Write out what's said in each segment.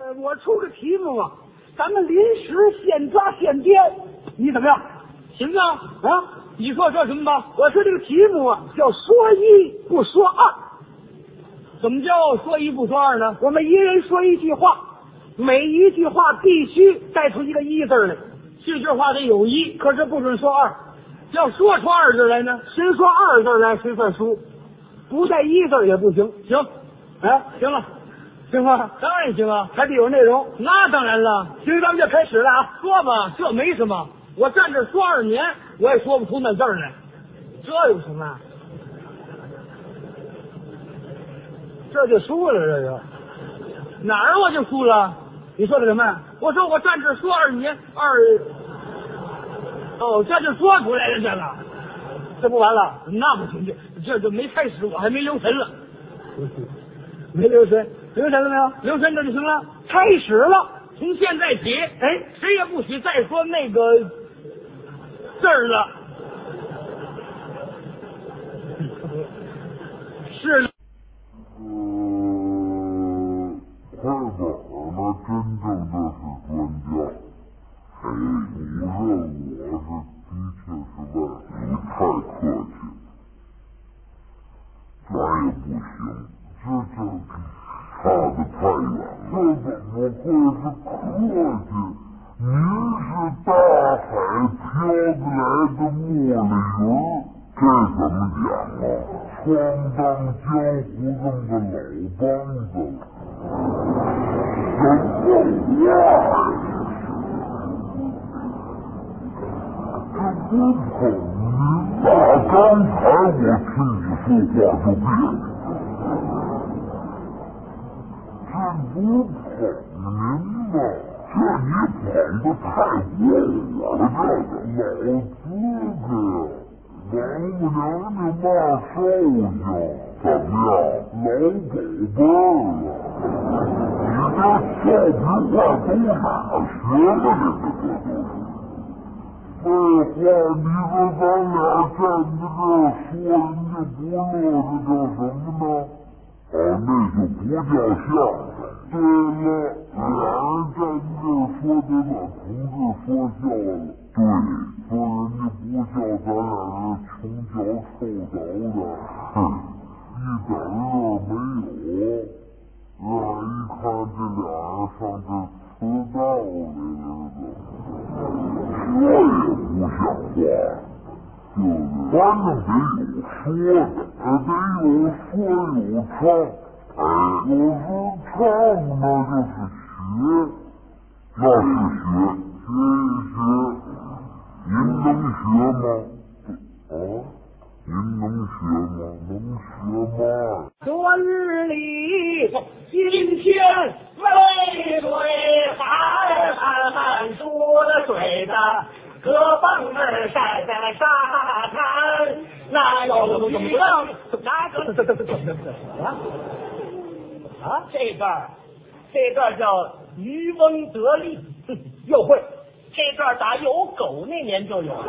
呃，我出个题目啊，咱们临时现抓现编，你怎么样？行啊，啊，你说说什么吧？我说这个题目啊，叫说一不说二。怎么叫说一不说二呢？我们一人说一句话，每一句话必须带出一个一字来，这句话得有一，可是不准说二。要说出二字来呢？谁说二字来，谁算输。不带一字儿也不行。行，哎，行了，行吗？当然行啊。还得有内容。那当然了，行，咱们就开始了啊。说吧，这没什么。我站这说二年，我也说不出那字儿来，这有什么啊？这就输了，这就。哪儿我就输了？你说的什么？我说我站这说二年二，哦，这就说出来了，这个这不完了？那不行，这这就没开始，我还没留神了，没留神，留神了没有？留神这就行了。开始了。从现在起，哎，谁也不许再说那个字儿了。是呃，快板儿呢，真正的是专家。哎，不是，我是的确是外你太客气，咱也不行，得太远了。这怎么会是客气？您是大海飘过来的茉莉云，这怎么讲啊？闯荡江湖这么个老帮子了，什么话呀？这不捧您呐！刚才我听你说话就别扭，这不捧您吧？这你捧的太过火了，这个老资格呀！王母娘娘骂寿星，怎么样？老狗辈儿了！你这俏皮话都哪学的？这个这都是。废话，你说咱俩站在这说人家不乐，这叫什么呢？啊，那就不叫相声。对了，俩人站这儿说得把同志说笑了。对，说人家不叫咱俩这穷脚臭凿的，哼，一点乐没有。让人一看这俩人上这迟到来了，这也不像话，就是反正得有说的，呃，得有说有唱。哎，有时唱那就是学，那是学，学一学。您能学吗？啊，您能学吗？能学吗？昨日里今天微水寒寒寒出了水的，胳膊儿晒在沙滩，那有怎么样？哪个怎么怎么怎么啊？啊，这段这段叫渔翁得利，又会。这段打有狗那年就有了。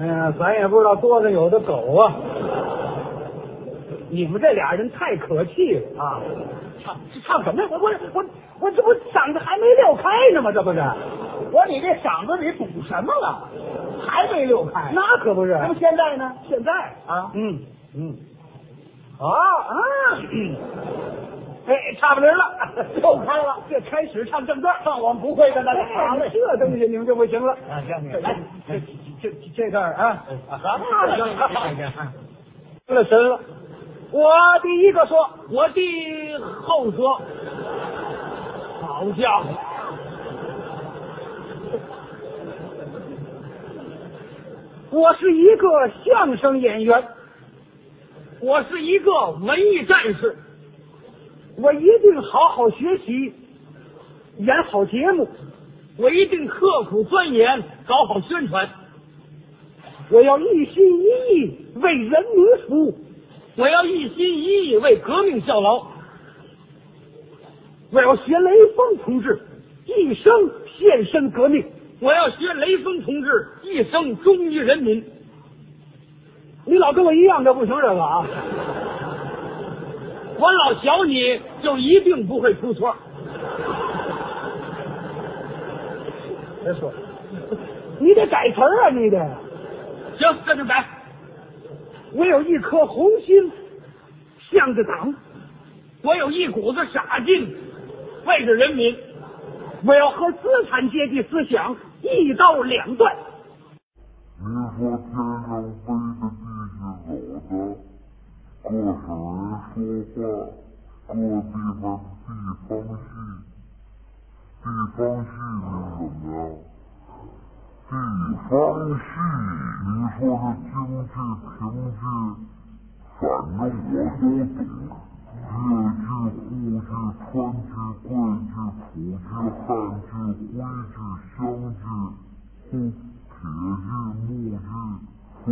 哎呀，咱也不知道多的有的狗啊！你们这俩人太可气了啊！唱唱什么呀？我我我我这不嗓子还没撂开呢吗？这不是？我说你这嗓子里堵什么了？还没溜开？那可不是。那么现在呢？现在啊，嗯嗯。啊啊！哎，差不离了，又开了。这开始唱正段，唱我们不会的那好了，这东西你们就不行了。啊，行行，来，这这这段啊，什么？出了神了。我第一个说，我第后说，好家伙！我是一个相声演员。我是一个文艺战士，我一定好好学习，演好节目，我一定刻苦钻研，搞好宣传。我要一心一意为人民服务，我要一心一意为革命效劳。我要学雷锋同志，一生献身革命。我要学雷锋同志，一生忠于人民。你老跟我一样，这不行，这个啊。我老学你，就一定不会出错。别说，你得改词儿啊，你得。行，这就改。我有一颗红心，向着党；我有一股子傻劲，为着人民。我要和资产阶级思想一刀两断。你说天上飞的，地下走的，各省人说话，各地方地方戏，地方戏是怎么样？地方戏，你说是京剧、评剧，反正我都懂。越剧、沪剧、川剧、桂剧、普剧、汉剧、徽剧、湘剧、沪铁剧、木剧、湘剧，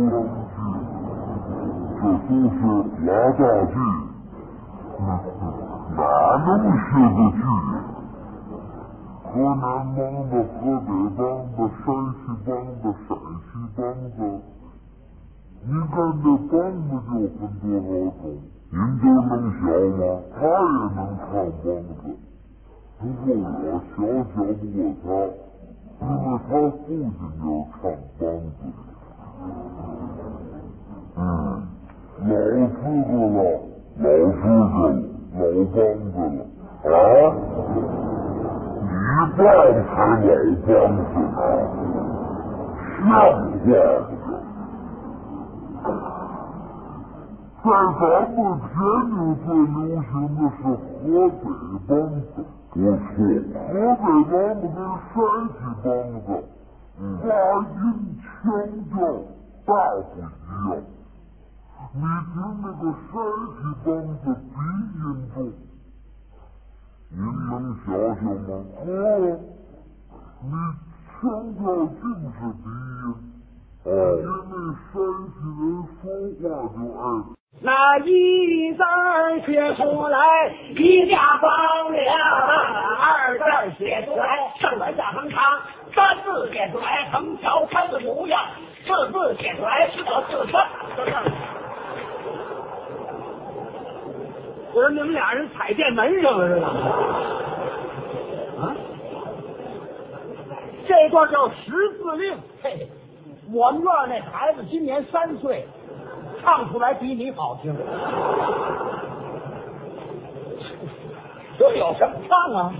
这都是拉大剧。哪那么些个剧？河南梆子、河北梆子、山西梆子、陕西梆子，你看这梆子就分多少种？您就能学吗？他也能唱梆子，不过我小小不过他，因为他父亲就是唱梆子。嗯，老资格了，老资格，老梆子了啊！你爸才老梆子呢，像话吗？在咱们天津最流行的是河北梆子，不错，河北梆子跟山西梆子发音腔调大不一样。你听那个山西梆子鼻音重，您能想想吗？哦，你腔调尽是鼻音，因为山西人说话就爱。那一字写出来，一家房梁；二字写出来，上边下横长；三字写出来，横条看的模样；四字写出来，是个四川。跟你们俩人踩电门上了似的。啊，这段叫十字令。嘿，我们院那孩子今年三岁。唱出来比你好听，这有什么唱？啊？